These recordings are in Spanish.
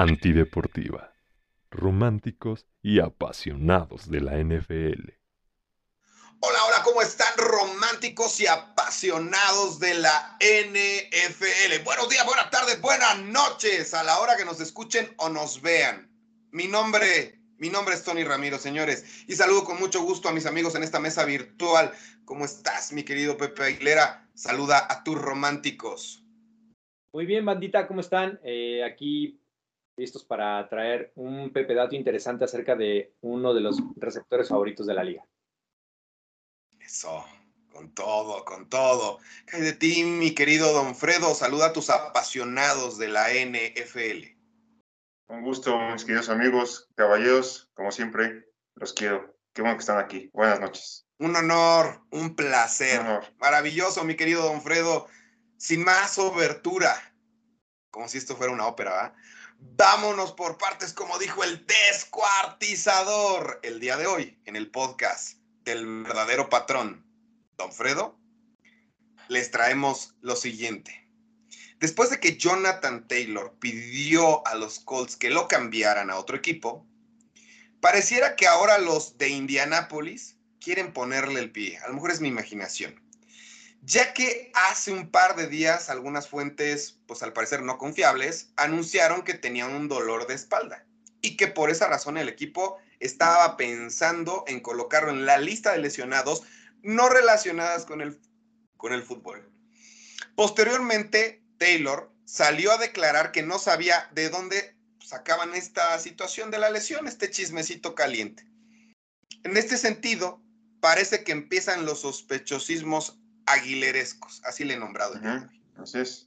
Antideportiva. Románticos y apasionados de la NFL. Hola, hola, ¿cómo están románticos y apasionados de la NFL? Buenos días, buenas tardes, buenas noches a la hora que nos escuchen o nos vean. Mi nombre, mi nombre es Tony Ramiro, señores, y saludo con mucho gusto a mis amigos en esta mesa virtual. ¿Cómo estás, mi querido Pepe Aguilera? Saluda a tus románticos. Muy bien, bandita, ¿cómo están? Eh, aquí listos para traer un Pepe Dato interesante acerca de uno de los receptores favoritos de la liga. Eso, con todo, con todo. ¿Qué de ti, mi querido Don Fredo? Saluda a tus apasionados de la NFL. Un gusto, mis queridos amigos, caballeros, como siempre, los quiero. Qué bueno que están aquí. Buenas noches. Un honor, un placer. Maravilloso, mi querido Don Fredo. Sin más obertura, como si esto fuera una ópera, ¿verdad? Vámonos por partes, como dijo el descuartizador el día de hoy en el podcast del verdadero patrón, Don Fredo. Les traemos lo siguiente. Después de que Jonathan Taylor pidió a los Colts que lo cambiaran a otro equipo, pareciera que ahora los de Indianápolis quieren ponerle el pie. A lo mejor es mi imaginación ya que hace un par de días algunas fuentes, pues al parecer no confiables, anunciaron que tenían un dolor de espalda y que por esa razón el equipo estaba pensando en colocarlo en la lista de lesionados no relacionadas con el, con el fútbol. Posteriormente, Taylor salió a declarar que no sabía de dónde sacaban esta situación de la lesión, este chismecito caliente. En este sentido, parece que empiezan los sospechosismos aguilerescos, así le he nombrado.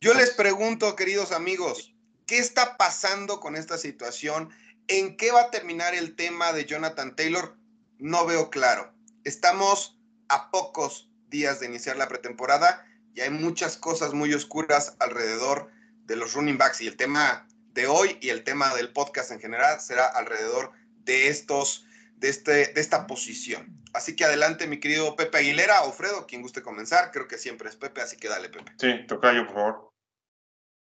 Yo les pregunto, queridos amigos, ¿qué está pasando con esta situación? ¿En qué va a terminar el tema de Jonathan Taylor? No veo claro. Estamos a pocos días de iniciar la pretemporada y hay muchas cosas muy oscuras alrededor de los running backs y el tema de hoy y el tema del podcast en general será alrededor de estos de, este, de esta posición. Así que adelante, mi querido Pepe Aguilera o Fredo, quien guste comenzar. Creo que siempre es Pepe, así que dale, Pepe. Sí, toca yo, por favor.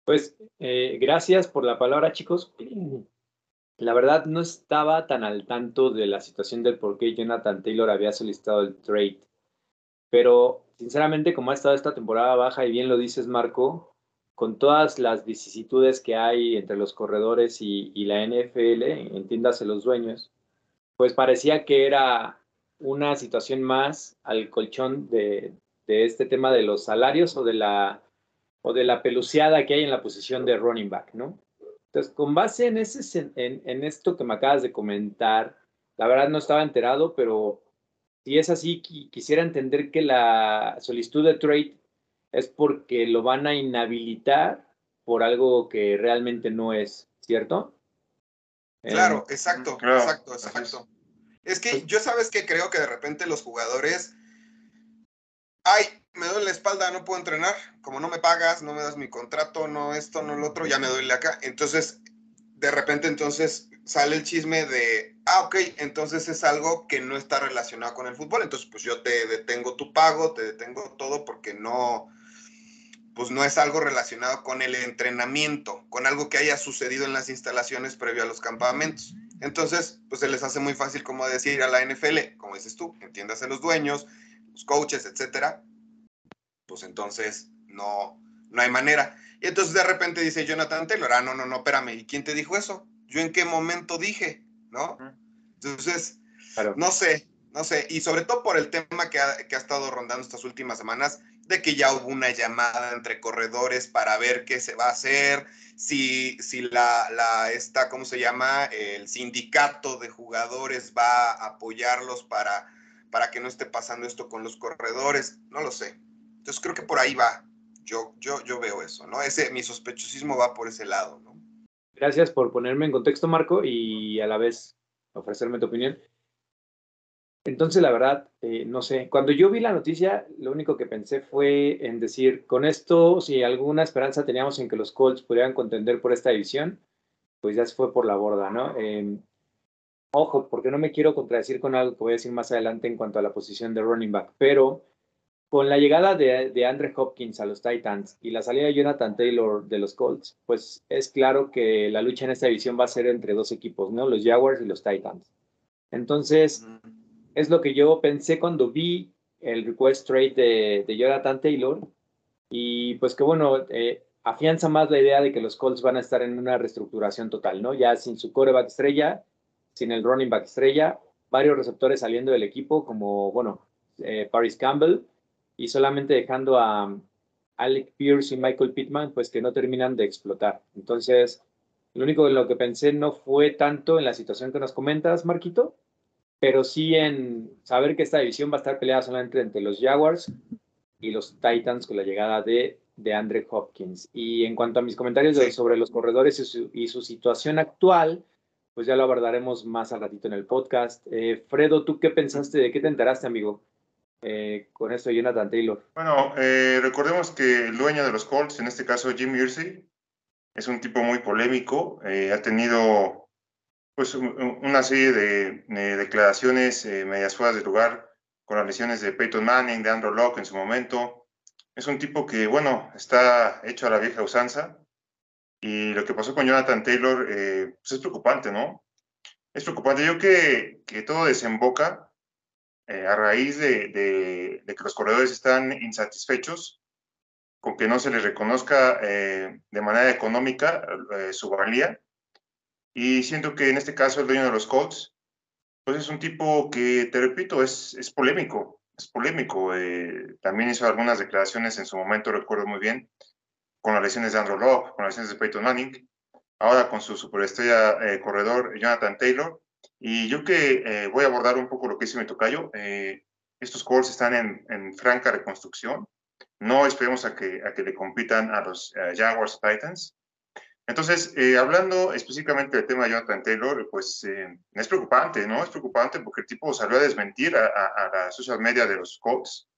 Pues eh, gracias por la palabra, chicos. La verdad no estaba tan al tanto de la situación del por qué Jonathan Taylor había solicitado el trade. Pero sinceramente, como ha estado esta temporada baja, y bien lo dices, Marco, con todas las vicisitudes que hay entre los corredores y, y la NFL, entiéndase los dueños, pues parecía que era una situación más al colchón de, este tema de los salarios o de la o de la peluciada que hay en la posición de running back, ¿no? Entonces, con base en, ese, esto que me acabas de comentar, la verdad no estaba enterado, pero si es así, quisiera entender que la solicitud de trade es porque lo van a inhabilitar por algo que realmente no es, ¿cierto? Claro, exacto, exacto, exacto. Es que yo sabes que creo que de repente los jugadores, ay, me duele la espalda, no puedo entrenar, como no me pagas, no me das mi contrato, no esto, no lo otro, ya me duele acá. Entonces, de repente entonces sale el chisme de, ah, ok, entonces es algo que no está relacionado con el fútbol, entonces pues yo te detengo tu pago, te detengo todo porque no, pues no es algo relacionado con el entrenamiento, con algo que haya sucedido en las instalaciones previo a los campamentos. Entonces, pues se les hace muy fácil como decir a la NFL, como dices tú, entiéndase los dueños, los coaches, etcétera. Pues entonces no, no hay manera. Y entonces de repente dice Jonathan Taylor, ah, no, no, no, espérame, ¿y quién te dijo eso? ¿Yo en qué momento dije? ¿No? Entonces, no sé, no sé. Y sobre todo por el tema que ha, que ha estado rondando estas últimas semanas, de que ya hubo una llamada entre corredores para ver qué se va a hacer, si, si la, la esta, ¿cómo se llama? El sindicato de jugadores va a apoyarlos para, para que no esté pasando esto con los corredores, no lo sé. Entonces creo que por ahí va. Yo, yo, yo veo eso, ¿no? Ese, mi sospechosismo va por ese lado. Gracias por ponerme en contexto, Marco, y a la vez ofrecerme tu opinión. Entonces, la verdad, eh, no sé, cuando yo vi la noticia, lo único que pensé fue en decir, con esto, si alguna esperanza teníamos en que los Colts pudieran contender por esta división, pues ya se fue por la borda, ¿no? Em, ojo, porque no me quiero contradecir con algo que voy a decir más adelante en cuanto a la posición de running back, pero con la llegada de, de Andre Hopkins a los Titans y la salida de Jonathan Taylor de los Colts, pues es claro que la lucha en esta división va a ser entre dos equipos, ¿no? Los Jaguars y los Titans. Entonces, es lo que yo pensé cuando vi el request trade de, de Jonathan Taylor y pues que bueno, eh, afianza más la idea de que los Colts van a estar en una reestructuración total, ¿no? Ya sin su coreback estrella, sin el running back estrella, varios receptores saliendo del equipo como, bueno, eh, Paris Campbell y solamente dejando a Alec Pierce y Michael Pittman, pues que no terminan de explotar. Entonces, lo único en lo que pensé no fue tanto en la situación que nos comentas, Marquito, pero sí en saber que esta división va a estar peleada solamente entre los Jaguars y los Titans con la llegada de, de Andre Hopkins. Y en cuanto a mis comentarios sobre los corredores y su, situación actual, pues ya lo abordaremos más al ratito en el podcast. Eh, Fredo, ¿tú qué pensaste? ¿De qué te enteraste, amigo? Eh, con esto Jonathan Taylor. Bueno, eh, recordemos que el dueño de los Colts, en este caso Jim Irsay, es un tipo muy polémico, ha tenido pues una serie de, declaraciones medias fuera de lugar con las lesiones de Peyton Manning, de Andrew Locke en su momento. Es un tipo que, bueno, está hecho a la vieja usanza. Y lo que pasó con Jonathan Taylor eh, pues es preocupante, ¿no? Es preocupante. Yo que, que todo desemboca eh, a raíz de, de, que los corredores están insatisfechos con que no se les reconozca eh, de manera económica su valía. Y siento que en este caso el dueño de los Colts pues es un tipo que, te repito, es, es polémico, es polémico. Eh, también hizo algunas declaraciones en su momento, recuerdo muy bien, con las lesiones de Andrew Locke, con las lesiones de Peyton Manning, ahora con su superestrella eh, corredor Jonathan Taylor. Y yo que eh, voy a abordar un poco lo que dice mi tocayo, estos calls están en, en, franca reconstrucción. No esperemos a que, a que le compitan a los Jaguars Titans. Entonces, eh, hablando específicamente del tema de Jonathan Taylor, pues eh, es preocupante, ¿no? Es preocupante porque el tipo salió a desmentir a, la social media de los Colts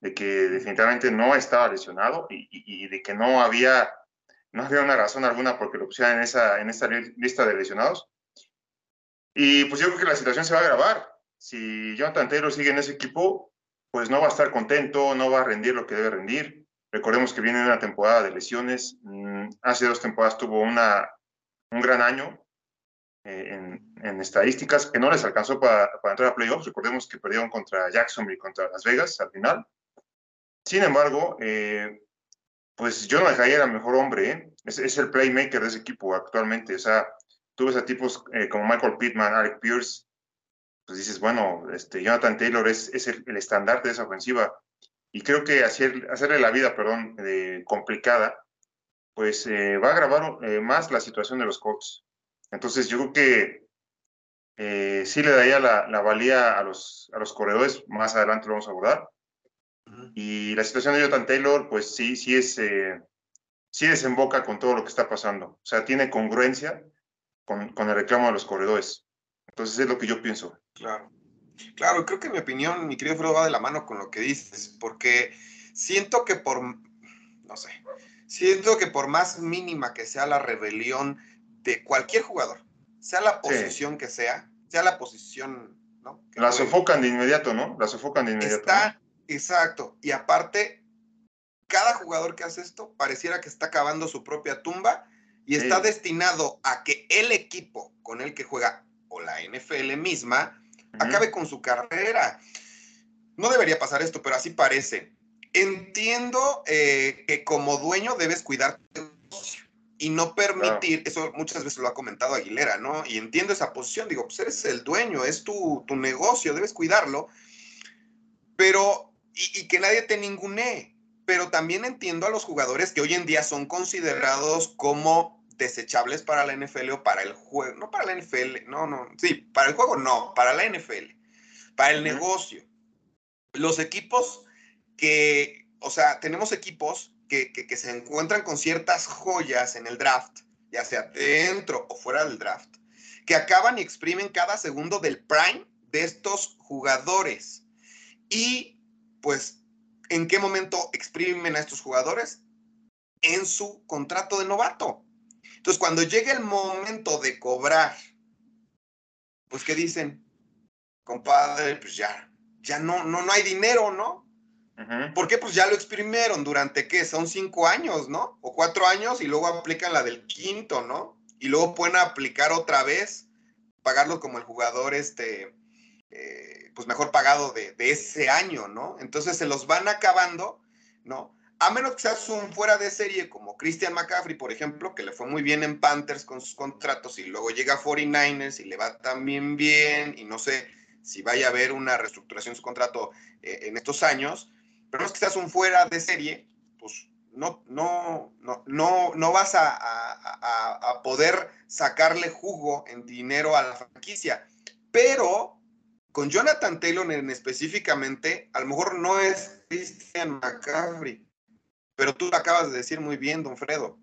de que definitivamente no estaba lesionado y, de que no había, no había una razón alguna porque lo pusieran en, esa, en esta lista de lesionados. Y pues yo creo que la situación se va a agravar. Si Jonathan Taylor sigue en ese equipo, pues no va a estar contento, no va a rendir lo que debe rendir. Recordemos que viene una temporada de lesiones. Mm, hace dos temporadas tuvo una, un gran año eh, en, en, estadísticas que no les alcanzó para, para, entrar a playoffs. Recordemos que perdieron contra Jacksonville y contra Las Vegas al final. Sin embargo, eh, pues yo no dejaría el mejor hombre. ¿eh? Es, es, el playmaker de ese equipo actualmente. O sea, tú ves a tipos como Michael Pittman, Alec Pierce, pues dices, bueno, este, Jonathan Taylor es, es el, el estandarte de esa ofensiva y creo que hacer, hacerle la vida, perdón, eh, complicada, pues eh, va a agravar eh, más la situación de los Colts. Entonces yo creo que sí le daría la, la, valía a los, a los corredores, más adelante lo vamos a abordar. Y la situación de Jonathan Taylor, pues sí, sí es, sí desemboca con todo lo que está pasando. O sea, tiene congruencia con, con el reclamo de los corredores. Entonces es lo que yo pienso. Claro. Claro, creo que mi opinión, mi querido Fredo, va de la mano con lo que dices, porque siento que por, no sé, siento que por más mínima que sea la rebelión de cualquier jugador, sea la posición que sea, sea la posición, ¿no? la sofocan de inmediato, ¿no? La sofocan de inmediato. Está, exacto, y aparte, cada jugador que hace esto pareciera que está acabando su propia tumba y está destinado a que el equipo con el que juega o la NFL misma acabe con su carrera. No debería pasar esto, pero así parece. Entiendo eh, que como dueño debes cuidar y no permitir, eso muchas veces lo ha comentado Aguilera, ¿no? Y entiendo esa posición, digo, pues eres el dueño, es tu, tu negocio, debes cuidarlo, pero, y, y que nadie te ningune, pero también entiendo a los jugadores que hoy en día son considerados como desechables para la NFL o para el juego, no para la NFL, no, no, sí, para el juego no, para la NFL, para el negocio. Los equipos que, o sea, tenemos equipos que, que, se encuentran con ciertas joyas en el draft, ya sea dentro o fuera del draft, que acaban y exprimen cada segundo del prime de estos jugadores. Y pues, ¿en qué momento exprimen a estos jugadores? En su contrato de novato. Entonces, cuando llegue el momento de cobrar, pues, ¿qué dicen? Compadre, pues ya, ya no, no, no hay dinero, ¿no? Ujú. Porque pues ya lo exprimieron durante, ¿qué? Son cinco años, ¿no? O cuatro años y luego aplican la del quinto, ¿no? Y luego pueden aplicar otra vez, pagarlo como el jugador, este, eh, pues mejor pagado de, de ese año, ¿no? Entonces se los van acabando, ¿no? A menos que seas un fuera de serie como Christian McCaffrey, por ejemplo, que le fue muy bien en Panthers con sus contratos y luego llega a 49ers y le va también bien y no sé si vaya a haber una reestructuración de su contrato eh, en estos años, pero no es que seas un fuera de serie, pues no, no, no, no, no vas a, a- poder sacarle jugo en dinero a la franquicia. Pero con Jonathan Taylor en específicamente, a lo mejor no es Christian McCaffrey, pero tú lo acabas de decir muy bien, don Fredo.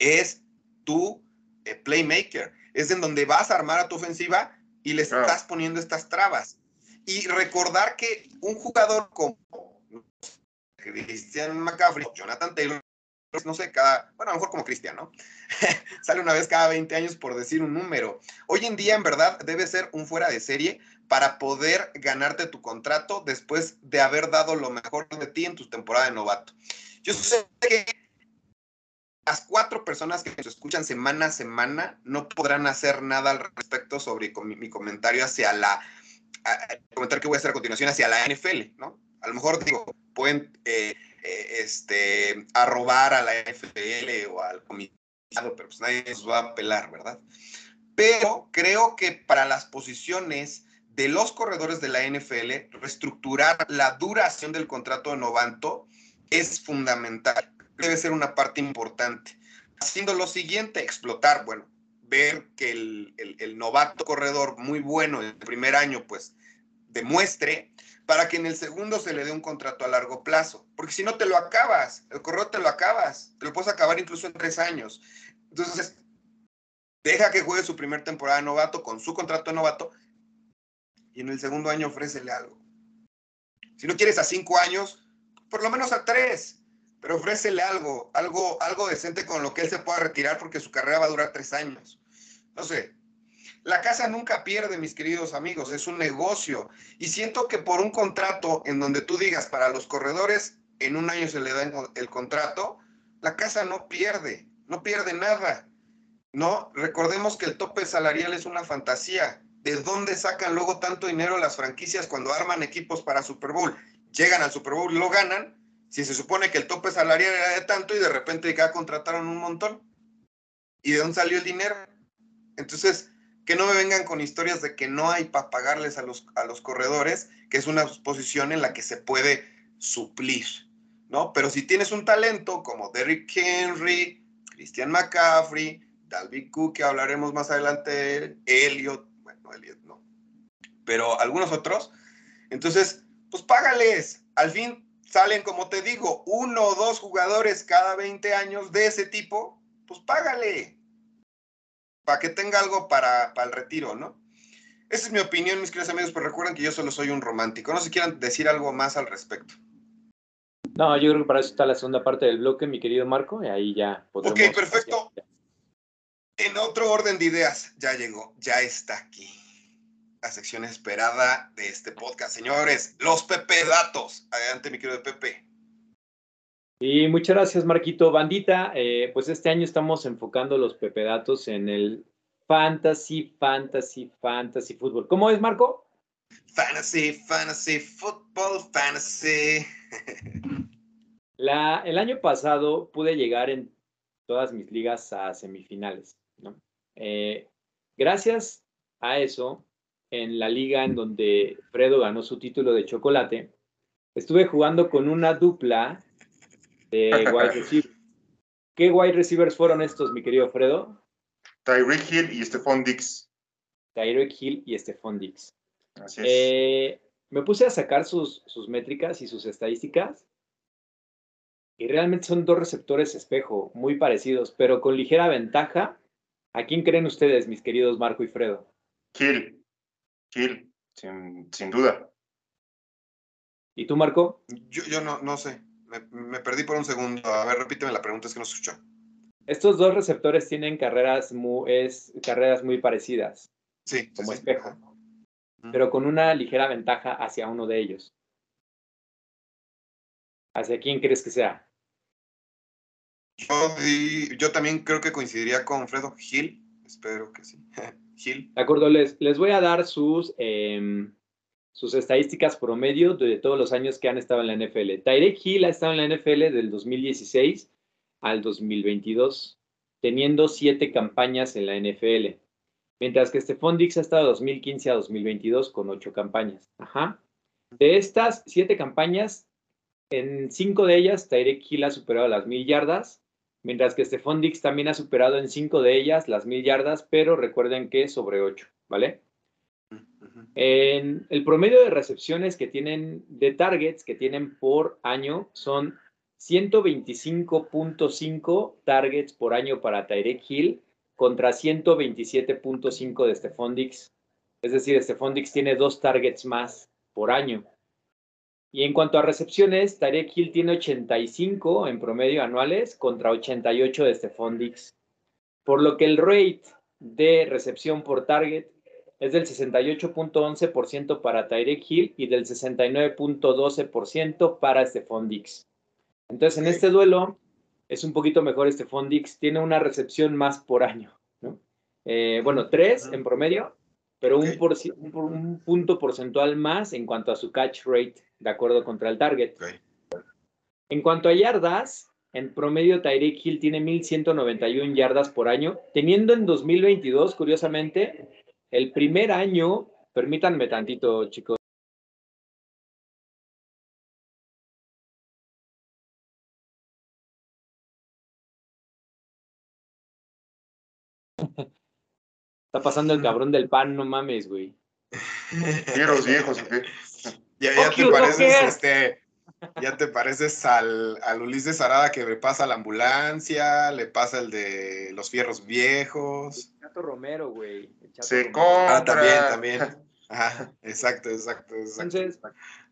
Es tu eh, playmaker, es en donde vas a armar a tu ofensiva y le Claro. estás poniendo estas trabas. Y recordar que un jugador como Christian McCaffrey, Jonathan Taylor, no sé, cada, bueno, a lo mejor como Cristian, ¿no? Sale una vez cada 20 años por decir un número. Hoy en día, en verdad, debe ser un fuera de serie para poder ganarte tu contrato después de haber dado lo mejor de ti en tu temporada de novato. Yo sé que las cuatro personas que nos escuchan semana a semana no podrán hacer nada al respecto sobre mi comentario hacia la, el comentario que voy a hacer a continuación hacia la NFL, ¿no? A lo mejor digo, pueden eh, eh, este, arrobar a la NFL o al comisionado, pero pues nadie nos va a pelar, ¿verdad? Pero creo que para las posiciones de los corredores de la NFL, reestructurar la duración del contrato de novato es fundamental. Debe ser una parte importante. Haciendo lo siguiente, explotar, bueno, ver que el, el- novato corredor muy bueno en el primer año, pues demuestre para que en el segundo se le dé un contrato a largo plazo. Porque si no te lo acabas, el corredor te lo acabas, te lo puedes acabar incluso en tres años. Entonces, deja que juegue su primer temporada de novato con su contrato de novato y en el segundo año ofrécele algo. Si no quieres a cinco años, por lo menos a tres, pero ofrécele algo, algo, algo decente con lo que él se pueda retirar porque su carrera va a durar tres años. No sé. La casa nunca pierde, mis queridos amigos, es un negocio. Y siento que por un contrato en donde tú digas para los corredores, en un año se le da el- contrato, la casa no pierde, no pierde nada. No, recordemos que el tope salarial es una fantasía. ¿De dónde sacan luego tanto dinero las franquicias cuando arman equipos para Super Bowl? Llegan al Super Bowl y lo ganan. Si se supone que el tope salarial era de tanto y de repente ya contrataron un montón. ¿Y de dónde salió el dinero? Entonces, que no me vengan con historias de que no hay para pagarles a los, a los corredores, que es una posición en la que se puede suplir, ¿no? Pero si tienes un talento como Derrick Henry, Christian McCaffrey, Dalvin Cook, que hablaremos más adelante Elliot, bueno, Elliot no, pero algunos otros, entonces, pues págales. Al fin salen, como te digo, uno o dos jugadores cada 20 años de ese tipo, pues págale para que tenga algo para, para el retiro, ¿no? Esa es mi opinión, mis queridos amigos, pero recuerden que yo solo soy un romántico. No sé si quieran decir algo más al respecto. No, yo creo que para eso está la segunda parte del bloque, mi querido Marco, y ahí ya podremos... Ok, perfecto. En otro orden de ideas, ya llegó, ya está aquí. La sección esperada de este podcast, señores, los Pepe Datos. Adelante, mi querido Pepe. Y muchas gracias, Marquito. Bandita, eh, pues este año estamos enfocando los pepedatos en el fantasy, fantasy, fantasy fútbol. ¿Cómo es, Marco? Fantasy, fantasy, football, fantasy. La, el año pasado pude llegar en todas mis ligas a semifinales. ¿no? Eh, gracias a eso, en la liga en donde Fredo ganó su título de chocolate, estuve jugando con una dupla de wide receivers. ¿Qué wide receivers fueron estos, mi querido Fredo? Tyreek Hill y Stephon Dix. Tyreek Hill y Stephon Dix. Así es. Eh, me puse a sacar sus, sus métricas y sus estadísticas. Y realmente son dos receptores espejo, muy parecidos, pero con ligera ventaja. ¿A quién creen ustedes, mis queridos Marco y Fredo? Hill. Hill, sin, sin duda. ¿Y tú, Marco? Yo, yo no, no sé. Me, me perdí por un segundo. A ver, repíteme la pregunta, es que no escuchó. Estos dos receptores tienen carreras muy, es, carreras muy parecidas, Sí, como sí. espejo, pero con una ligera ventaja hacia uno de ellos. ¿Hacia quién crees que sea? Yo, di- yo también creo que coincidiría con Fredo Gil. Espero que sí. De acuerdo, les, les voy a dar sus, em, sus estadísticas promedio de todos los años que han estado en la NFL. Tyreek Hill ha estado en la NFL del 2016 al 2022, teniendo siete campañas en la NFL. Mientras que Stephon Dix ha estado de 2015 a 2022 con ocho campañas. Ajá. De estas siete campañas, en cinco de ellas, Tyreek Hill ha superado las mil yardas, mientras que Stephon Dix también ha superado en cinco de ellas las mil yardas, pero recuerden que sobre ocho, ¿vale? En el promedio de recepciones que tienen, de targets que tienen por año son 125.5 targets por año para Tyreek Hill contra 127.5 de Stephon Dix. Es decir, Stephon Dix tiene dos targets más por año. Y en cuanto a recepciones, Tyreek Hill tiene 85 en promedio anuales contra 88 de Stephon Dix. Por lo que el rate de recepción por target es del 68.11% para Tyreek Hill y del 69.12% para Stephon Dix. Entonces, en este duelo es un poquito mejor Stephon Dix, tiene una recepción más por año, ¿no? Eh, bueno, tres en promedio, pero un, Ok. por, un, un punto porcentual más en cuanto a su catch rate, de acuerdo contra el target. Ok. En cuanto a yardas, en promedio Tyreek Hill tiene 1.191 yardas por año, teniendo en 2022, curiosamente, el primer año, permítanme tantito, chicos. Está pasando el cabrón del pan, no mames, güey. ¿Fieros viejos qué? Ya, te pareces, este, ya te pareces al, al Ulises Arada que le pasa la ambulancia, le pasa el de los fierros viejos. Chato Romero, güey. el Chato Se Romero. Ah, también, también. Ajá, exacto, exacto, exacto. Entonces,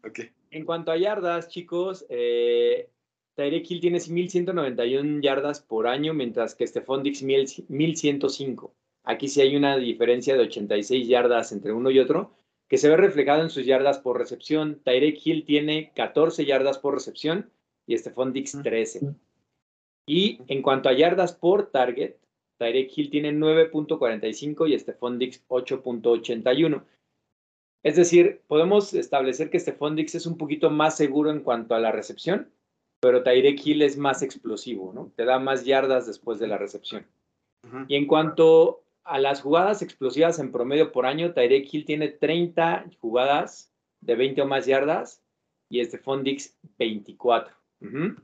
Ok. En cuanto a yardas, chicos, eh, Tyreek Hill tiene 1.191 yardas por año, mientras que Stephon Dix 1.000 1.105. Aquí sí hay una diferencia de 86 yardas entre uno y otro, que se ve reflejado en sus yardas por recepción. Tyreek Hill tiene 14 yardas por recepción y Stephon Dix 13. Y en cuanto a yardas por target, Tyreek Hill tiene 9.45 y Stephon Dix 8.81. Es decir, podemos establecer que Stephon Dix es un poquito más seguro en cuanto a la recepción, pero Tyreek Hill es más explosivo, ¿no? Te da más yardas después de la recepción. Y en cuanto a las jugadas explosivas en promedio por año, Tyreek Hill tiene 30 jugadas de 20 o más yardas y Stephon Dix 24. Ujú.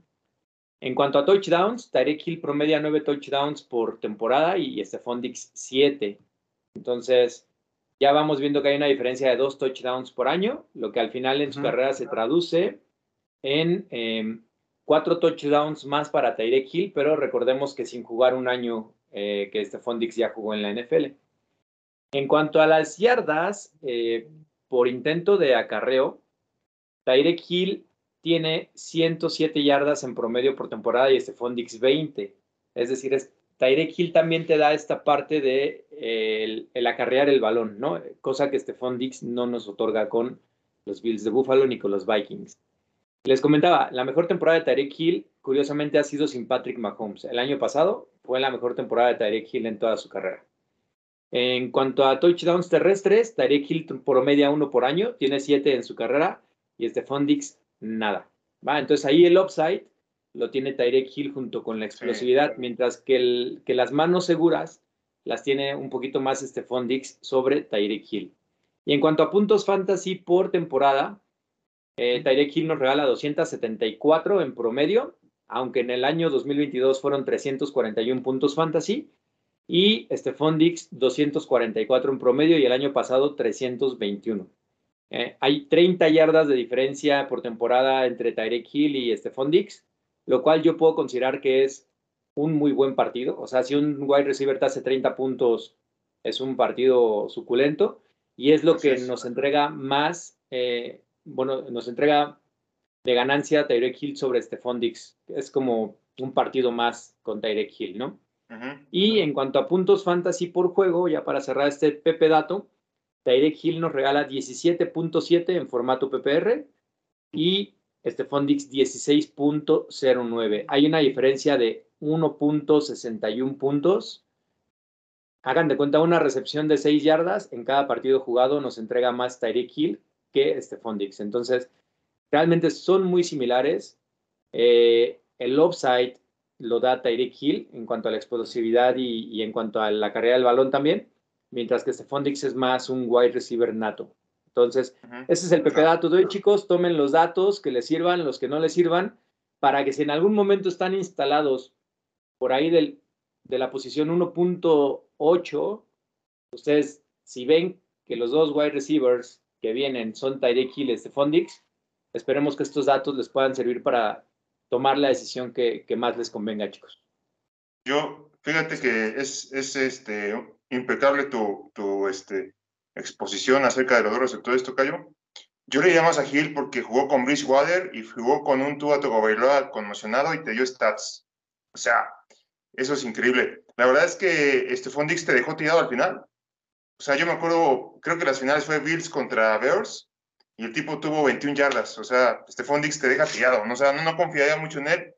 En cuanto a touchdowns, Tyreek Hill promedia 9 touchdowns por temporada y Stephon Dix 7. Entonces, ya vamos viendo que hay una diferencia de dos touchdowns por año, lo que al final en su carrera se traduce en em, cuatro touchdowns más para Tyreek Hill, pero recordemos que sin jugar un año eh, que Stephon Dix ya jugó en la NFL. En cuanto a las yardas eh, por intento de acarreo, Tyreek Hill tiene 107 yardas en promedio por temporada y Stephon Dix 20. Es decir, es, Tyreek Hill también te da esta parte de eh, el, acarrear el balón, ¿no? Cosa que Stephon Dix no nos otorga con los Bills de Buffalo ni con los Vikings. Les comentaba, la mejor temporada de Tyreek Hill, curiosamente, ha sido sin Patrick Mahomes. El año pasado fue la mejor temporada de Tyreek Hill en toda su carrera. En cuanto a touchdowns terrestres, Tyreek Hill promedia uno por año, tiene siete en su carrera y Stephon Dix nada. ¿va? Entonces ahí el upside lo tiene Tyreek Hill junto con la explosividad, mientras que, el, que las manos seguras las tiene un poquito más Stephon Dix sobre Tyreek Hill. Y en cuanto a puntos fantasy por temporada, eh, Tyreek Hill nos regala 274 en promedio, aunque en el año 2022 fueron 341 puntos fantasy. Y Stephon Dix 244 en promedio y el año pasado 321. Eh, hay 30 yardas de diferencia por temporada entre Tyreek Hill y Stephon Dix, lo cual yo puedo considerar que es un muy buen partido. O sea, si un wide receiver te hace 30 puntos, es un partido suculento y es lo que nos entrega más, eh, bueno, nos entrega de ganancia Tyreek Hill sobre Stephon Dix. Es como un partido más con Tyreek Hill, ¿no? Y en cuanto a puntos fantasy por juego, ya para cerrar este Pepe Dato, Tyreek Hill nos regala 17.7 en formato PPR y Stephon Dix 16.09. Hay una diferencia de 1.61 puntos. Hagan de cuenta, una recepción de 6 yardas en cada partido jugado nos entrega más Tyreek Hill que Stephon Dix. Entonces, realmente son muy similares. Eh, el upside lo da Tyreek Hill en cuanto a la explosividad y, en cuanto a la carrera del balón también, mientras que Stephon Dix es más un wide receiver nato. Entonces, ese es el PP dato de hoy, chicos. Tomen los datos que les sirvan, los que no les sirvan, para que si en algún momento están instalados por ahí del, de la posición 1.8, ustedes, si ven que los dos wide receivers que vienen son Tyreek Hill y Stephon esperemos que estos datos les puedan servir para tomar la decisión que, más les convenga, chicos. Yo, fíjate que es, es este, impecable tu, tu este, exposición acerca de los dos receptores, Tocayo. Yo le llamo a Gil porque jugó con Bridgewater y jugó con un Tua Tagovailoa conmocionado y te dio stats. O sea, eso es increíble. La verdad es que este Fondix te dejó tirado al final. O sea, yo me acuerdo, creo que las finales fue Bills contra Bears y el tipo tuvo 21 yardas. O sea, este Fondix te deja tirado. ¿no? O sea, no, no confiaría mucho en él.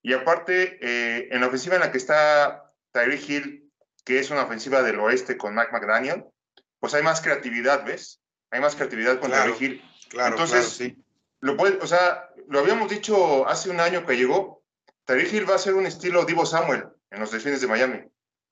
Y aparte, eh, en la ofensiva en la que está Tyree Hill, que es una ofensiva del oeste con Mac McDaniel, pues hay más creatividad, ¿ves? Hay más creatividad con claro, Hill. Claro, Entonces, sí. lo puede, o sea, lo habíamos dicho hace un año que llegó, Tyreek Hill va a ser un estilo Divo Samuel en los Delfines de Miami,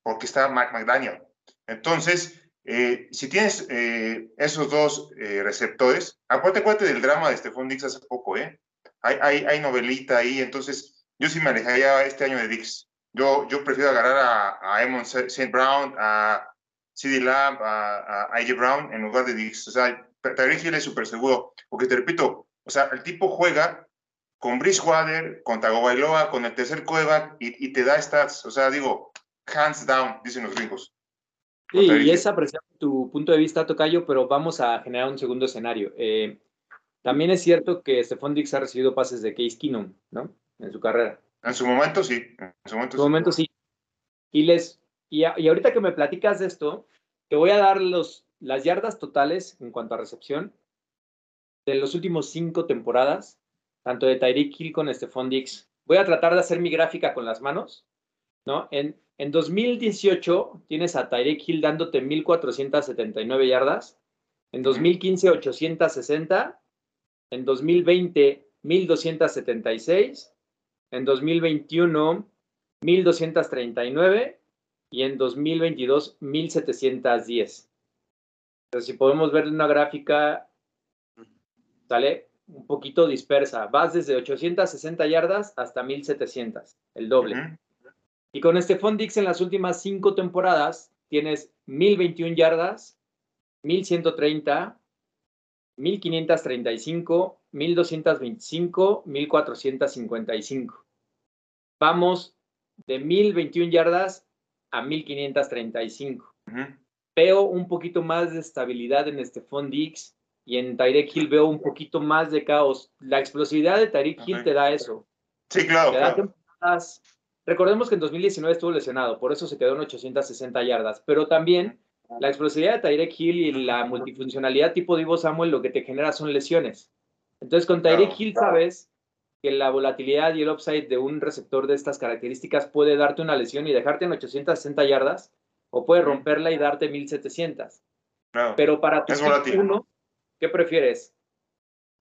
porque está Mac McDaniel. Entonces, eh, si tienes eh, esos dos eh, receptores, acuérdate, acuérdate del drama de Stephon Dix hace poco, ¿eh? Hay, hay, hay, novelita ahí, entonces yo sí me alejaría este año de Dix. Yo, yo prefiero agarrar a, a Emon St. Brown, a CD Lamb, a, a AJ Brown en lugar de Dix. O sea, Tyreek Hill es súper seguro. Porque te repito, o sea, el tipo juega con Bridgewater, con Tagovailoa, con el tercer coreback y, y, te da stats. O sea, digo, hands down, dicen los gringos. Sí, y es apreciable tu punto de vista, Tocayo, pero vamos a generar un segundo escenario. Eh, también es cierto que Stephon Dix ha recibido pases de Case Keenum, ¿no? En su carrera. En su momento sí. En su momento, en su momento sí. Y les, y, y, ahorita que me platicas de esto, te voy a dar los, las yardas totales en cuanto a recepción de los últimos cinco temporadas, tanto de Tyreek Hill con Stephon Dix. Voy a tratar de hacer mi gráfica con las manos, ¿no? En, en 2018 tienes a Tyreek Hill dándote 1.479 yardas, en 2015 860, en 2020 1.276, en 2021 1.239 y en 2022 1710. Entonces, si podemos ver una gráfica, sale un poquito dispersa. Vas desde 860 yardas hasta 1700, el doble. Uh -huh. Y con este Dix en las últimas cinco temporadas tienes 1021 yardas, 1130, 1535, 1225, 1455. Vamos de 1021 yardas a 1535. Uh -huh. Veo un poquito más de estabilidad en este Dix y en Tyreek Hill veo un poquito más de caos. La explosividad de Tyreek Hill okay. te da eso. Sí, claro. Te da claro. temporadas. Recordemos que en 2019 estuvo lesionado, por eso se quedó en 860 yardas, pero también la explosividad de Tyreek Hill y la multifuncionalidad tipo Divo Samuel lo que te genera son lesiones. Entonces con Tyreek claro, Hill sabes que la volatilidad y el upside de un receptor de estas características puede darte una lesión y dejarte en 860 yardas o puede romperla y darte 1700. Claro. Pero para tu uno, ¿qué prefieres?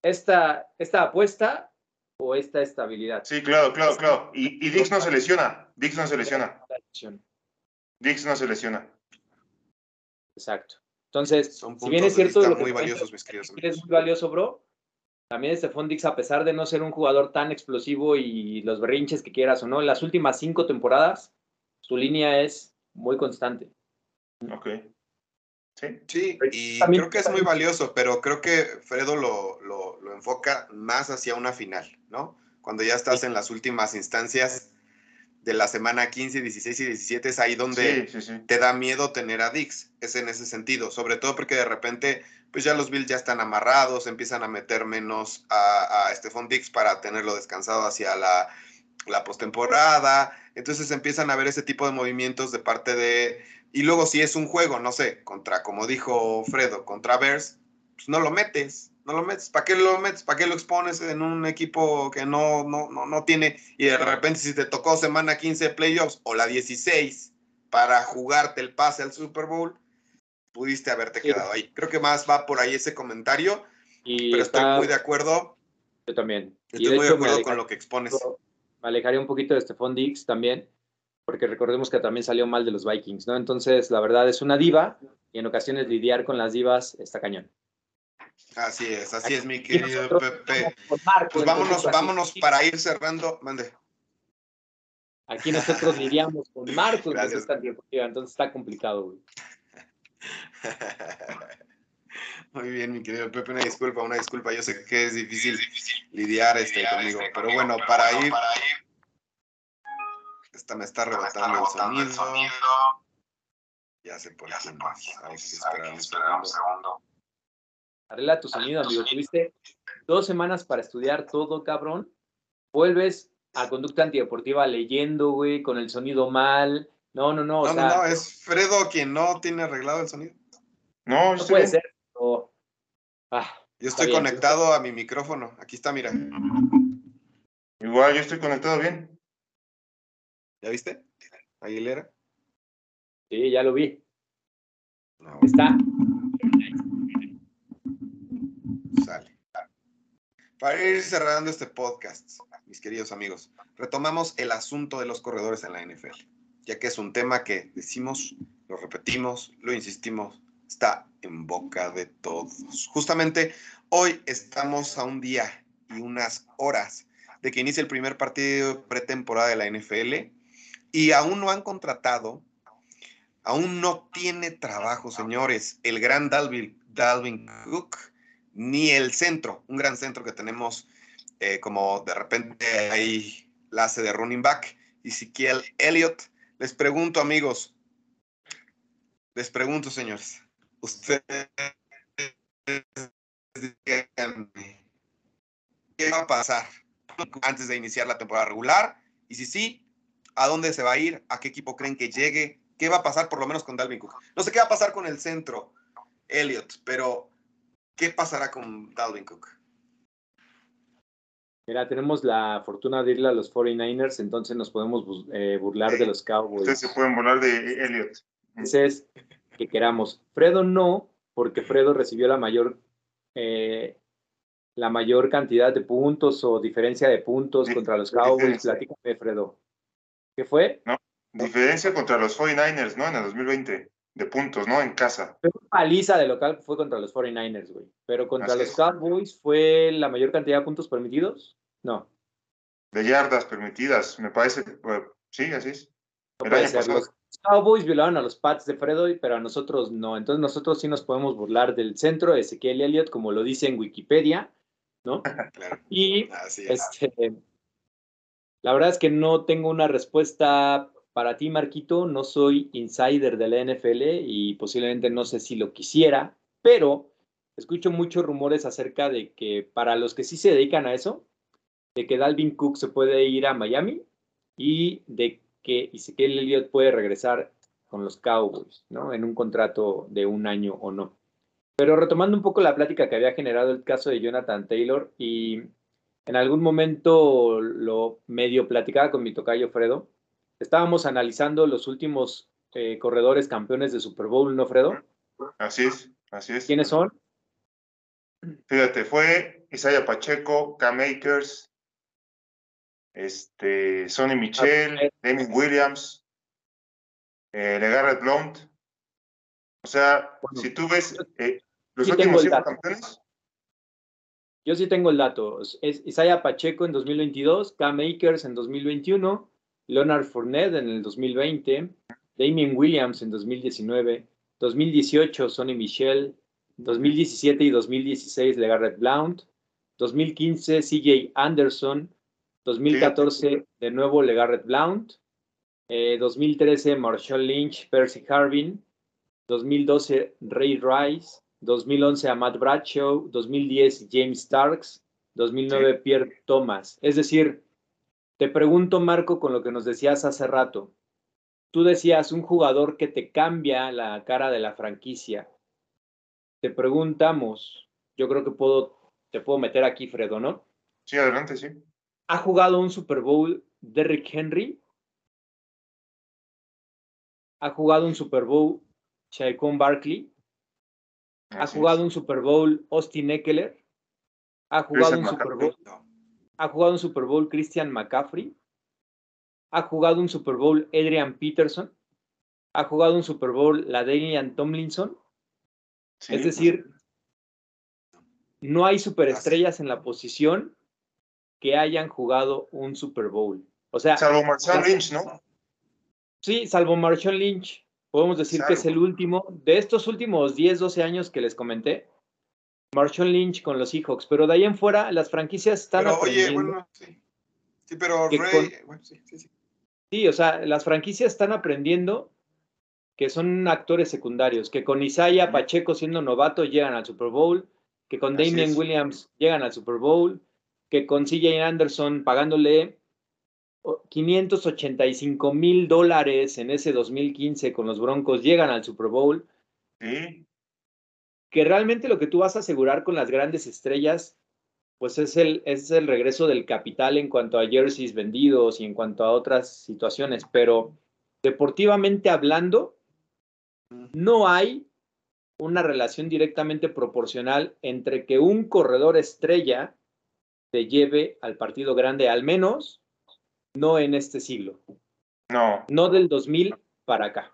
¿Esta, ¿Esta apuesta o esta estabilidad? Sí, claro, claro, claro. Y, y Dix no se lesiona. Dix no se lesiona. Dix no se lesiona. Exacto. Entonces, Son si bien es cierto, lo que muy valiosos, mis queridos es muy valioso, bro. También este Dix, a pesar de no ser un jugador tan explosivo y los berrinches que quieras o no, en las últimas cinco temporadas, su línea es muy constante. Ok. Sí, sí y también, creo que es muy valioso, pero creo que Fredo lo, lo, lo, enfoca más hacia una final, ¿no? Cuando ya estás sí. en las últimas instancias de la semana 15, 16 y 17, es ahí donde sí, sí, te da miedo tener a Dix, es en ese sentido, sobre todo porque de repente, pues ya los Bills ya están amarrados, empiezan a meter menos a, a Stephon Dix para tenerlo descansado hacia la, la postemporada, entonces empiezan a ver ese tipo de movimientos de parte de y luego si es un juego, no sé, contra, como dijo Fredo, contra Bears, pues no lo metes. no lo metes. ¿Para qué lo metes? ¿Para qué lo expones en un equipo que no, no, no, no tiene? Y de repente, si te tocó semana 15 de playoffs o la 16 para jugarte el pase al Super Bowl, pudiste haberte quedado ahí. Creo que más va por ahí ese comentario, Y pero está- estoy muy de acuerdo. Yo también. Y Estoy muy de hecho, me acuerdo con lo que expones. me alejaría un poquito de Stephon Diggs también, porque recordemos que también salió mal de los Vikings, ¿no? Entonces, la verdad es una diva y en ocasiones lidiar con las divas está cañón. Así es, así es, mi querido Pepe. Marco, Pues vámonos, vámonos para ir cerrando. Mande. Aquí nosotros lidiamos con Marcos, Gracias. esta deportiva, entonces está complicado, güey. Muy bien, mi querido Pepe, una disculpa, una disculpa. Yo sé que es difícil lidiar este conmigo, pero bueno, para ir. Esta me está rebotando el sonido. Ya sé por qué. no. Hay que esperar un segundo. Arregla tu sonido, amigo. Tuviste dos semanas para estudiar todo, cabrón. Vuelves a conducta antideportiva leyendo, güey, con el sonido mal. No, no, no. O No, sea, no, no, es Fredo quien no tiene arreglado el sonido. No, no puede bien. ser. pero- Ah, Yo estoy bien, conectado a mi micrófono. Aquí está, mira. Igual yo estoy conectado bien. ¿Ya viste? Aguilera. sí, ya lo vi. No, Está. sale. Para ir cerrando este podcast, mis queridos amigos, retomamos el asunto de los corredores en la NFL, ya que es un tema que decimos, lo repetimos, lo insistimos, está en boca de todos. Justamente hoy estamos a un día y unas horas de que inicie el primer partido de pretemporada de la NFL y aún no han contratado, aún no tiene trabajo, señores, el gran Dalvin, Dalvin Cook ni el centro, un gran centro que tenemos eh, como de repente hay la hace de running back, Ezequiel Elliott. Les pregunto, amigos, les pregunto, señores, ustedes ¿qué va a pasar antes de iniciar la temporada regular? Y si sí, ¿a dónde se va a ir? ¿A qué equipo creen que llegue? ¿Qué va a pasar por lo menos con Dalvin Cook? No sé qué va a pasar con el centro, Elliott, pero ¿qué pasará con Dalvin Cook? Mira, tenemos la fortuna de irle a los 49ers, entonces nos podemos eh, burlar de los Cowboys. Ustedes se pueden volar de Elliot. Entonces, que queramos. Fredo no, porque Fredo recibió la mayor, eh, la mayor cantidad de puntos o diferencia de puntos contra los. Cowboys. Platícame, Fredo. ¿Qué fue? Diferencia contra los 49ers, ¿no? En el 2020. De puntos, ¿no? En casa. Fue paliza de local fue contra los 49ers, güey. Pero contra Así los es. Cowboys fue la mayor cantidad de puntos permitidos. No, De yardas permitidas, me parece. sí, así es. no El puede año ser. pasado. Los Cowboys violaron a los Pats de Fredo, pero a nosotros no. Entonces nosotros sí nos podemos burlar del centro de Ezequiel Elliott, como lo dice en Wikipedia, ¿no? Claro, Y así es. Este, la verdad es que no tengo una respuesta para ti, Marquito. No soy insider de la NFL y posiblemente no sé si lo quisiera, pero escucho muchos rumores acerca de que para los que sí se dedican a eso, de que Dalvin Cook se puede ir a Miami y de que Ezequiel Elliott puede regresar con los Cowboys, ¿no? En un contrato de un año o no. Pero retomando un poco la plática que había generado el caso de Jonathan Taylor y en algún momento lo medio platicaba con mi tocayo Fredo. Estábamos analizando los últimos eh, corredores campeones de Super Bowl, ¿no, Fredo? Así es, así es. ¿Quiénes son? Fíjate, fue Isaiah Pacheco, Cam Akers, este, Sonny Michel, Damien Williams, eh, LeGarrette Blount. O sea, Bueno, si tú ves eh, los sí últimos cinco campeones, Yo sí tengo el dato. Es Isaiah Pacheco en 2022, Cam Akers en 2021, Leonard Fournette en el 2020, Damien Williams en 2019, 2018 Sonny Michel, 2017 y 2016 LeGarrette Blount, 2015 CJ Anderson, 2014 de nuevo LeGarrette Blount, eh, 2013 Marshall Lynch, Percy Harvin, 2012 Ray Rice, 2011 a Matt Bradshaw, 2010 James Starks, 2009 Pierre Thomas. Es decir, te pregunto, Marco, con lo que nos decías hace rato. Tú decías un jugador que te cambia la cara de la franquicia. Te preguntamos, yo creo que puedo, te puedo meter aquí, Fredo, ¿no? Sí, adelante, sí. Ha jugado un Super Bowl Derrick Henry. Ha jugado un Super Bowl Shaquon Barkley. Ha Así jugado es. un Super Bowl Austin Eckler. Ha jugado Christian un Super. Bowl. Ha jugado un Super Bowl Christian McCaffrey. Ha jugado un Super Bowl Adrian Peterson. Ha jugado un Super Bowl LaDainian Tomlinson. Sí, es decir, no hay superestrellas en la posición que hayan jugado un Super Bowl. O sea, salvo Marshall Lynch, ¿no? sí, salvo Marshall Lynch, podemos decir que es el último de estos últimos 10, 12 años que les comenté. Marshall Lynch con los Seahawks, pero de ahí en fuera las franquicias están Pero oye, aprendiendo. bueno, sí. Sí, pero Rey, bueno, sí, sí, sí. Sí, o sea, las franquicias están aprendiendo que son actores secundarios, que con Isaiah Pacheco siendo novato llegan al Super Bowl, que con Así Damian es. Williams llegan al Super Bowl, que con CJ Anderson pagándole 585 mil dólares en ese 2015 con los Broncos llegan al Super Bowl, Sí, que realmente lo que tú vas a asegurar con las grandes estrellas, pues es el, es el regreso del capital en cuanto a jerseys vendidos y en cuanto a otras situaciones, pero deportivamente hablando, no hay una relación directamente proporcional entre que un corredor estrella te lleve al partido grande, al menos no en este siglo, no. no del 2000 para acá.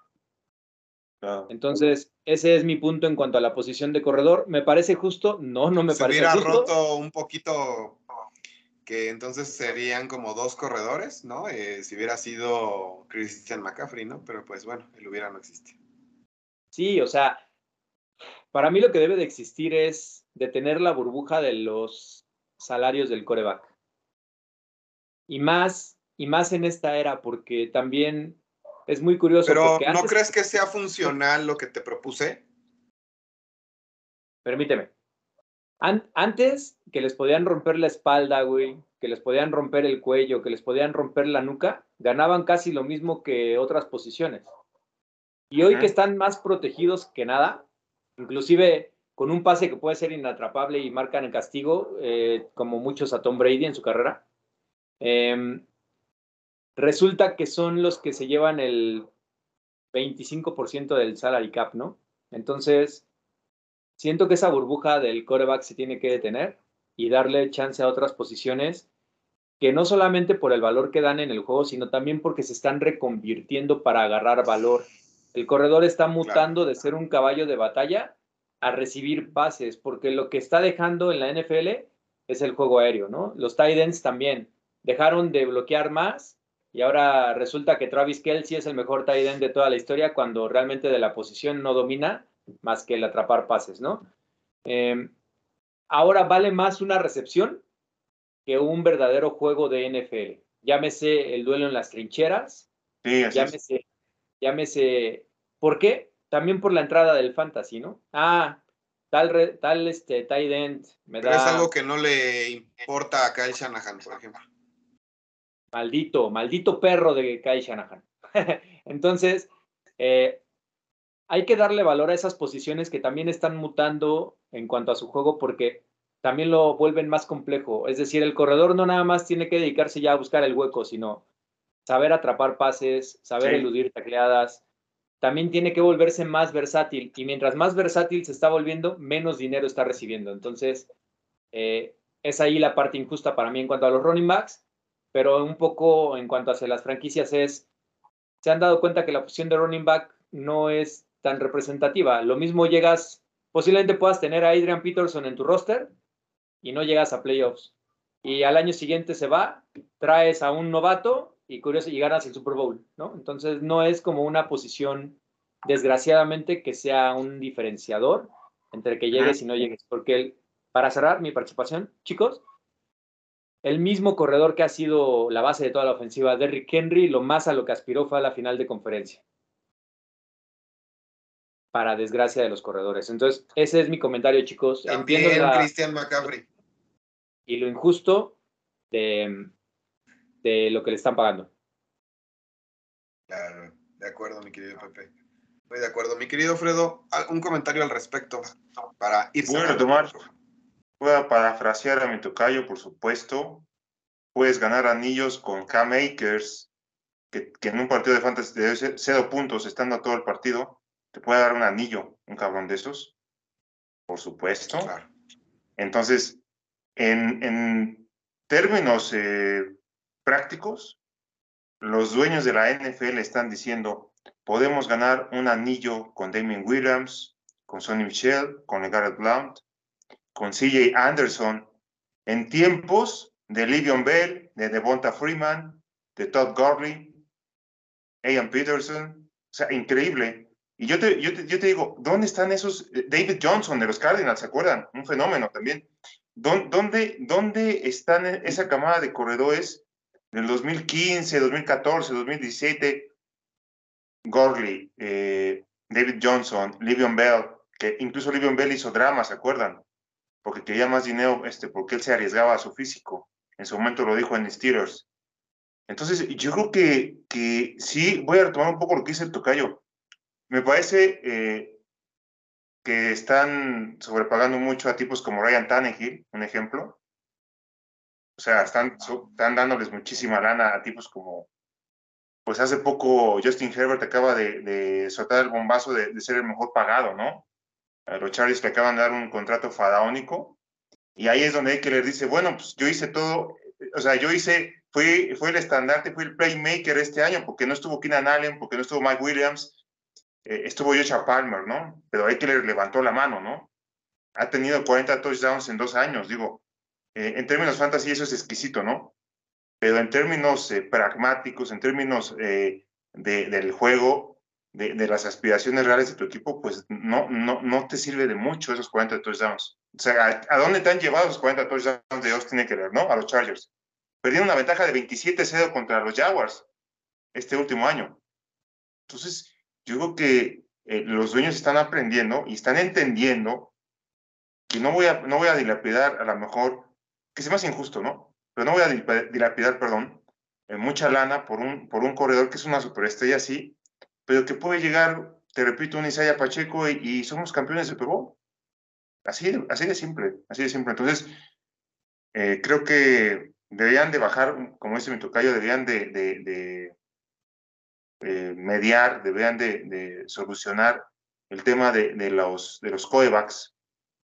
no. Entonces, ese es mi punto en cuanto a la posición de corredor. ¿Me parece justo? No, no me Se parece hubiera justo. roto un poquito que entonces serían como dos corredores, ¿no? Eh, si hubiera sido Christian McCaffrey, ¿no? Pero pues bueno, el hubiera no existe. Sí, o sea, para mí lo que debe de existir es detener la burbuja de los salarios del coreback. Y más, y más en esta era, porque también es muy curioso. Pero ¿no antes- crees que sea funcional lo que te propuse? Permíteme. An- antes que les podían romper la espalda, güey, que les podían romper el cuello, que les podían romper la nuca, ganaban casi lo mismo que otras posiciones. Y hoy que están más protegidos que nada, inclusive con un pase que puede ser inatrapable y marcan el castigo, eh, como muchos a Tom Brady en su carrera, em, resulta que son los que se llevan el 25% del salary cap, ¿no? Entonces, siento que esa burbuja del coreback se tiene que detener y darle chance a otras posiciones que no solamente por el valor que dan en el juego, sino también porque se están reconvirtiendo para agarrar valor. El corredor está mutando de ser un caballo de batalla a recibir pases, porque lo que está dejando en la NFL es el juego aéreo, ¿no? Los tight ends también dejaron de bloquear más y ahora resulta que Travis Kelsey es el mejor tight end de toda la historia cuando realmente de la posición no domina más que el atrapar pases, ¿no? Eh, ahora vale más una recepción que un verdadero juego de NFL. Llámese el duelo en las trincheras, Sí, así es. llámese, llámese, ¿por qué? También por la entrada del fantasy, ¿no? Ah, tal, re- tal este tight end me Pero es algo que no le importa a Kyle Shanahan, por ejemplo. Maldito, maldito perro de Kai Shanahan. Entonces, eh, hay que darle valor a esas posiciones que también están mutando en cuanto a su juego porque también lo vuelven más complejo. Es decir, el corredor no nada más tiene que dedicarse ya a buscar el hueco, sino saber atrapar pases, saber Sí. eludir tacleadas. También tiene que volverse más versátil y mientras más versátil se está volviendo, menos dinero está recibiendo. Entonces, eh, es ahí la parte injusta para mí en cuanto a los running backs, pero un poco en cuanto hacia las franquicias es, se han dado cuenta que la posición de running back no es tan representativa. Lo mismo llegas, posiblemente puedas tener a Adrian Peterson en tu roster y no llegas a playoffs. Y al año siguiente se va, traes a un novato y curioso, y ganas el Super Bowl, ¿no? Entonces no es como una posición, desgraciadamente, que sea un diferenciador entre que llegues y no llegues. Porque el- para cerrar mi participación, chicos, el mismo corredor que ha sido la base de toda la ofensiva, Derrick Henry, lo más a lo que aspiró fue a la final de conferencia. Para desgracia de los corredores. Entonces, ese es mi comentario, chicos. También Entiendo la- Christian McCaffrey. y lo injusto de, de lo que le están pagando. Claro, de acuerdo, mi querido Pepe. Estoy de acuerdo. Mi querido Fredo, un comentario al respecto para ir Voy a retomar. Por favor. Voy a parafrasear a mi tocayo, por supuesto. Puedes ganar anillos con K-Makers, que, que, en un partido de fantasy de cero puntos, estando a todo el partido, te puede dar un anillo, un cabrón de esos. Por supuesto. Claro. Entonces, en, en términos eh, prácticos, los dueños de la NFL están diciendo, podemos ganar un anillo con Damien Williams, con Sonny Michel, con Garrett Blount, con CJ Anderson, en tiempos de Livion Bell, de Devonta Freeman, de Todd Gurley, Ian Peterson, o sea, increíble. Y yo te, yo, te, digo, ¿dónde están esos? David Johnson de los Cardinals, ¿se acuerdan? Un fenómeno también. ¿Dónde, dónde están esa camada de corredores del 2015, 2014, 2017? Gurley, eh, David Johnson, Livion Bell, que incluso Livion Bell hizo drama, ¿se acuerdan? Porque quería más dinero, este, porque él se arriesgaba a su físico. En su momento lo dijo en Steelers. Entonces, yo creo que, que sí, voy a retomar un poco lo que dice el tocayo. Me parece eh, que están sobrepagando mucho a tipos como Ryan Tannehill, un ejemplo. O sea, están, están dándoles muchísima lana a tipos como, pues hace poco Justin Herbert acaba de, de soltar el bombazo de, de, ser el mejor pagado, ¿no? Los Chargers le acaban de dar un contrato faraónico. Y ahí es donde Eckler dice, bueno, pues yo hice todo, o sea, yo hice, fui, fue el estandarte, fui el playmaker este año, porque no estuvo Keenan Allen, porque no estuvo Mike Williams, eh, estuvo Joshua Palmer, ¿no? Pero Eckler levantó la mano, ¿no? Ha tenido 40 touchdowns en dos años, digo, eh, en términos fantasy eso es exquisito, ¿no? Pero en términos eh, pragmáticos, en términos eh, de, del juego, de, las aspiraciones reales de tu equipo, pues no, no, no te sirve de mucho esos 40 touchdowns. O sea, ¿a, dónde te han llevado esos 40 touchdowns de Austin Eckler, no? A los Chargers. Perdieron una ventaja de 27-0 contra los Jaguars este último año. Entonces, yo creo que eh, los dueños están aprendiendo y están entendiendo que no voy a, no voy a dilapidar a lo mejor, que se me hace injusto, ¿no? Pero no voy a dilapidar, perdón, mucha lana por un, por un corredor que es una superestrella así, pero que puede llegar, te repito, un Isaiah Pacheco y, somos campeones de Bowl. Así, así de simple, así de simple. Entonces, eh, creo que deberían de bajar, como dice mi tocayo, deberían de, mediar, deberían de, solucionar el tema de, los, de los coebacks,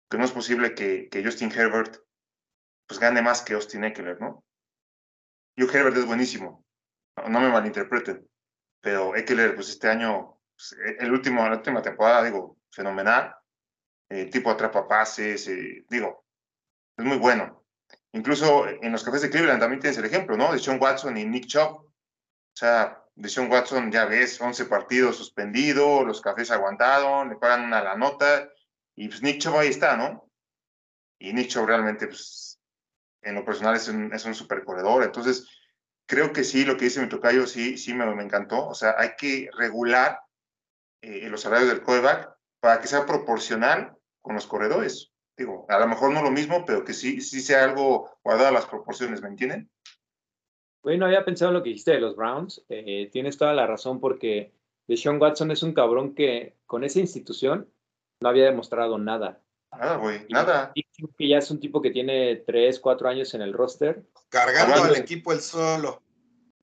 que no es posible que, Justin Herbert pues gane más que Austin Eckler, ¿no? Yo Herbert es buenísimo, no me malinterpreten, pero Eckler, pues este año, pues, el último, la última temporada, digo, fenomenal, eh, tipo atrapa pases, eh, digo, es muy bueno. Incluso en los cafés de Cleveland también tienes el ejemplo, ¿no? De Sean Watson y Nick Chubb. O sea, de Sean Watson ya ves, 11 partidos suspendido, los cafés aguantaron, le pagan una la nota, y pues Nick Chubb ahí está, ¿no? Y Nick Chubb realmente, pues, en lo personal es un, es un super corredor. Entonces, creo que sí, lo que dice mi tocayo, sí, sí me, me encantó. O sea, hay que regular eh, los salarios del coreback para que sea proporcional con los corredores. Digo, a lo mejor no lo mismo, pero que sí, sí sea algo guardado a las proporciones, ¿me entienden? Bueno, había pensado en lo que dijiste de los Browns. Eh, tienes toda la razón porque Deshaun Watson es un cabrón que con esa institución no había demostrado nada. Nada, güey, nada. Que ya es un tipo que tiene 3, 4 años en el roster. Cargando al equipo el solo.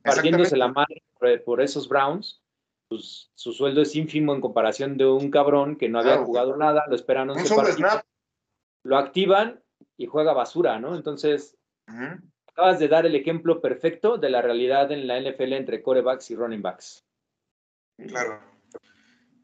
Partiéndose la madre por, por esos Browns. Pues, su sueldo es ínfimo en comparación de un cabrón que no había Claro, jugado nada, lo esperan Un 11 solo partidos, snap. lo activan y juega basura, ¿no? Entonces, acabas de dar el ejemplo perfecto de la realidad en la NFL entre corebacks y running backs. Claro.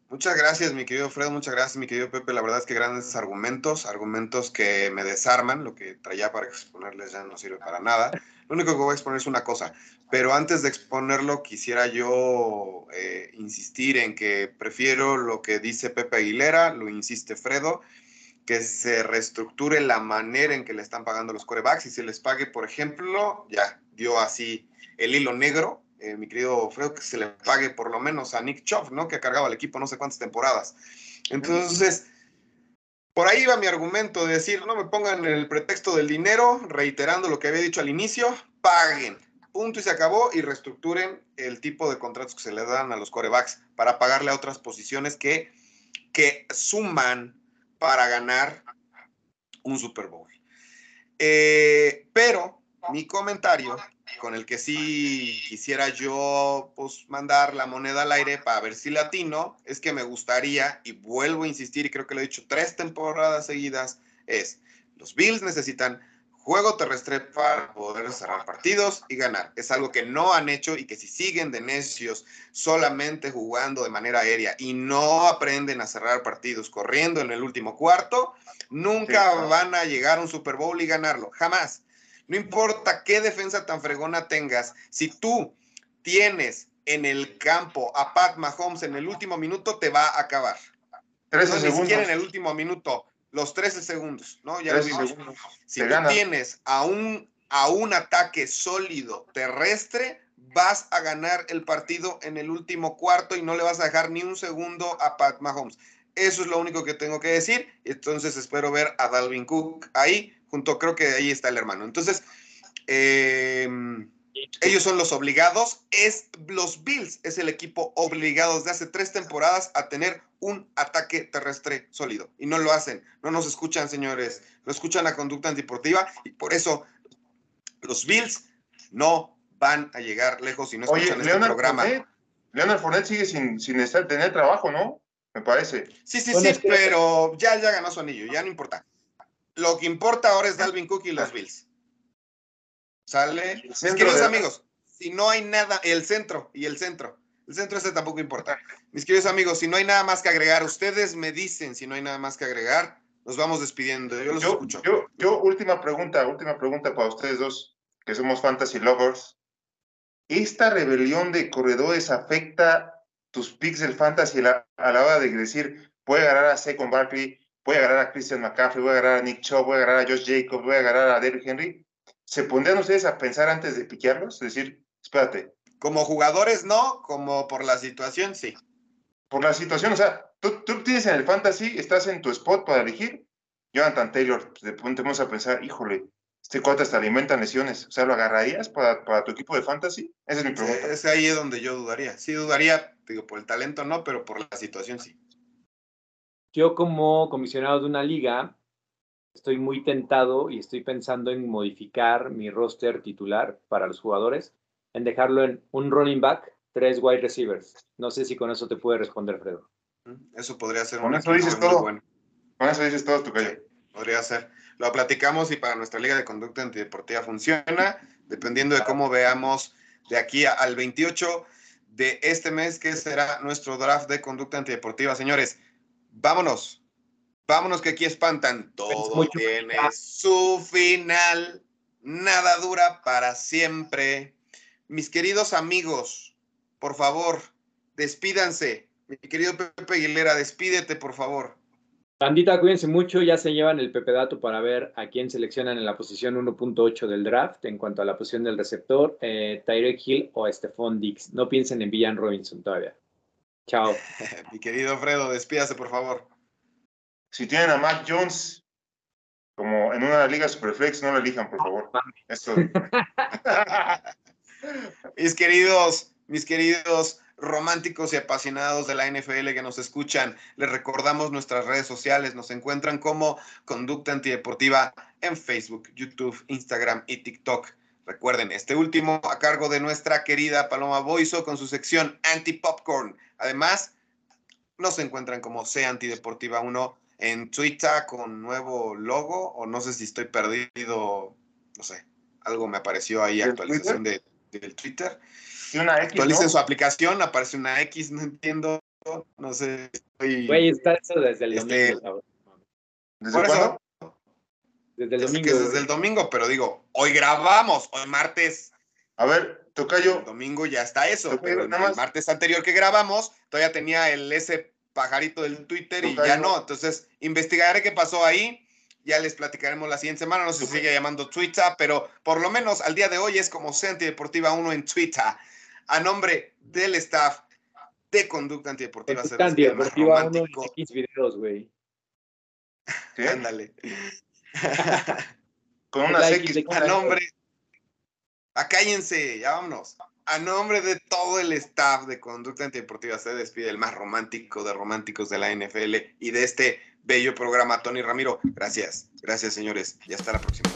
Muchas gracias, mi querido Fredo, muchas gracias, mi querido Pepe. La verdad es que grandes argumentos, argumentos que me desarman, lo que traía para exponerles ya no sirve para nada. Lo único que voy a exponer es una cosa, pero antes de exponerlo quisiera yo eh, insistir en que prefiero lo que dice Pepe Aguilera, lo insiste Fredo, que se reestructure la manera en que le están pagando los corebacks y se les pague, por ejemplo, ya dio así el hilo negro, eh, mi querido Fredo, que se le pague por lo menos a Nick Chubb, ¿no? Que ha cargado al equipo no sé cuántas temporadas. Entonces, por ahí va mi argumento de decir, no me pongan el pretexto del dinero, reiterando lo que había dicho al inicio, paguen. Punto y se acabó y reestructuren el tipo de contratos que se le dan a los corebacks para pagarle a otras posiciones que, que suman para ganar un Super Bowl. Eh, pero mi comentario con el que sí quisiera yo pues, mandar la moneda al aire para ver si latino, es que me gustaría, y vuelvo a insistir, y creo que lo he dicho tres temporadas seguidas, es, los Bills necesitan juego terrestre para poder cerrar partidos y ganar. Es algo que no han hecho y que si siguen de necios solamente jugando de manera aérea y no aprenden a cerrar partidos corriendo en el último cuarto, nunca van a llegar a un Super Bowl y ganarlo. Jamás. No importa qué defensa tan fregona tengas, si tú tienes en el campo a Pat Mahomes en el último minuto, te va a acabar. 13 no, segundos. Ni siquiera en el último minuto, los 13 segundos, ¿no? Ya lo 13 vimos. segundos. Si Te tú tienes a un, a un ataque sólido terrestre, vas a ganar el partido en el último cuarto y no le vas a dejar ni un segundo a Pat Mahomes. Eso es lo único que tengo que decir. Entonces espero ver a Dalvin Cook ahí, junto, creo que ahí está el hermano. Entonces, eh, ellos son los obligados. Es los Bills, es el equipo obligado desde hace tres temporadas a tener un ataque terrestre sólido. Y no lo hacen. No nos escuchan, señores. No escuchan la conducta antideportiva y por eso los Bills no van a llegar lejos y no Oye, escuchan este Leonard programa. Fournette, Leonard Fournette sigue sin, sin estar, tener trabajo, ¿no? Me parece. Sí, sí, Bueno, sí, es que- pero ya, ya ganó su anillo, ya no importa. Lo que importa ahora es Dalvin Cook y los Bills. ¿Sale? Mis queridos de- amigos, si no hay nada, el centro y el centro. El centro ese tampoco importa. Mis queridos amigos, si no hay nada más que agregar, ustedes me dicen si no hay nada más que agregar, nos vamos despidiendo. Yo los Yo, escucho. yo, yo, última pregunta, última pregunta para ustedes dos, que somos fantasy lovers. ¿Esta rebelión de corredores afecta tus picks del fantasy a la, a la hora de decir, a agarrar a Saquon Barkley, voy a agarrar a Christian McCaffrey, voy a agarrar a Nick Chubb, voy a agarrar a Josh Jacobs, voy a agarrar a Derrick Henry? ¿Se pondrían ustedes a pensar antes de piquearlos? Es decir, espérate, Como jugadores no, como por la situación sí. por la situación, o sea, tú, tú tienes en el fantasy, estás en tu spot para elegir, Jonathan Taylor, pues, de pronto vamos a pensar, híjole, este cuate hasta alimenta lesiones, o sea, ¿lo agarrarías para, para tu equipo de fantasy? Esa es mi pregunta. Es ahí donde yo dudaría. Sí dudaría, digo, por el talento no, pero por la situación sí. Yo como comisionado de una liga estoy muy tentado y estoy pensando en modificar mi roster titular para los jugadores, en dejarlo en un running back, tres wide receivers. No sé si con eso te puede responder, Fredo. Eso podría ser Con un eso dices todo. bueno. Con eso dices todo tu calle. Podría ser. Lo platicamos y para nuestra liga de conducta antideportiva funciona, dependiendo de cómo veamos de aquí al 28 de este mes, que será nuestro draft de conducta antideportiva. Señores, vámonos. Vámonos que aquí espantan. Todo mucho. tiene su final. Nada dura para siempre. Mis queridos amigos, por favor, despídanse. Mi querido Pepe Aguilera, despídete, por favor. Bandita, cuídense mucho, ya se llevan el Pepe Dato para ver a quién seleccionan en la posición 1.8 del draft en cuanto a la posición del receptor, eh, Tyrek Hill o Stephon Dix. No piensen en Villan Robinson todavía. Chao. Mi querido Fredo, despídase, por favor. Si tienen a Mac Jones como en una liga Superflex, no lo elijan, por favor. Esto, Mis queridos, mis queridos románticos y apasionados de la NFL que nos escuchan, les recordamos nuestras redes sociales, nos encuentran como Conducta Antideportiva en Facebook, YouTube, Instagram y TikTok. Recuerden, este último a cargo de nuestra querida Paloma Boiso con su sección Anti-Popcorn. Además, nos encuentran como Sea Antideportiva 1 en Twitter con nuevo logo, o no sé si estoy perdido, no sé, algo me apareció ahí, ¿Del actualización de, del Twitter. y una X, Actualicen ¿no? su aplicación, aparece una X, no entiendo, no sé. estoy- Güey, está eso desde el Este- domingo. cabrón. ¿Desde Por eso, cuándo? Desde el domingo. que es desde el domingo, pero digo, hoy grabamos, hoy martes, A ver, el Tocayo, domingo ya está eso, pero el, nada más. el martes anterior que grabamos, todavía tenía el ese pajarito del Twitter y ya no. entonces investigaré qué pasó ahí, ya les platicaremos la siguiente semana, no sé si sigue llamando Twitter, pero por lo menos al día de hoy es como Sea Antideportiva 1 en Twitter, a nombre del staff de Conducta Antideportiva. Conducta el antideportiva uno en romántico. X videos, güey. Ándale. Con unas La X. A nombre. A cállense, ya vámonos. A nombre de todo el staff de Conducta Antideportiva se despide el más romántico de románticos de la NFL y de este bello programa, Tony Ramiro. Gracias, gracias señores y hasta la próxima.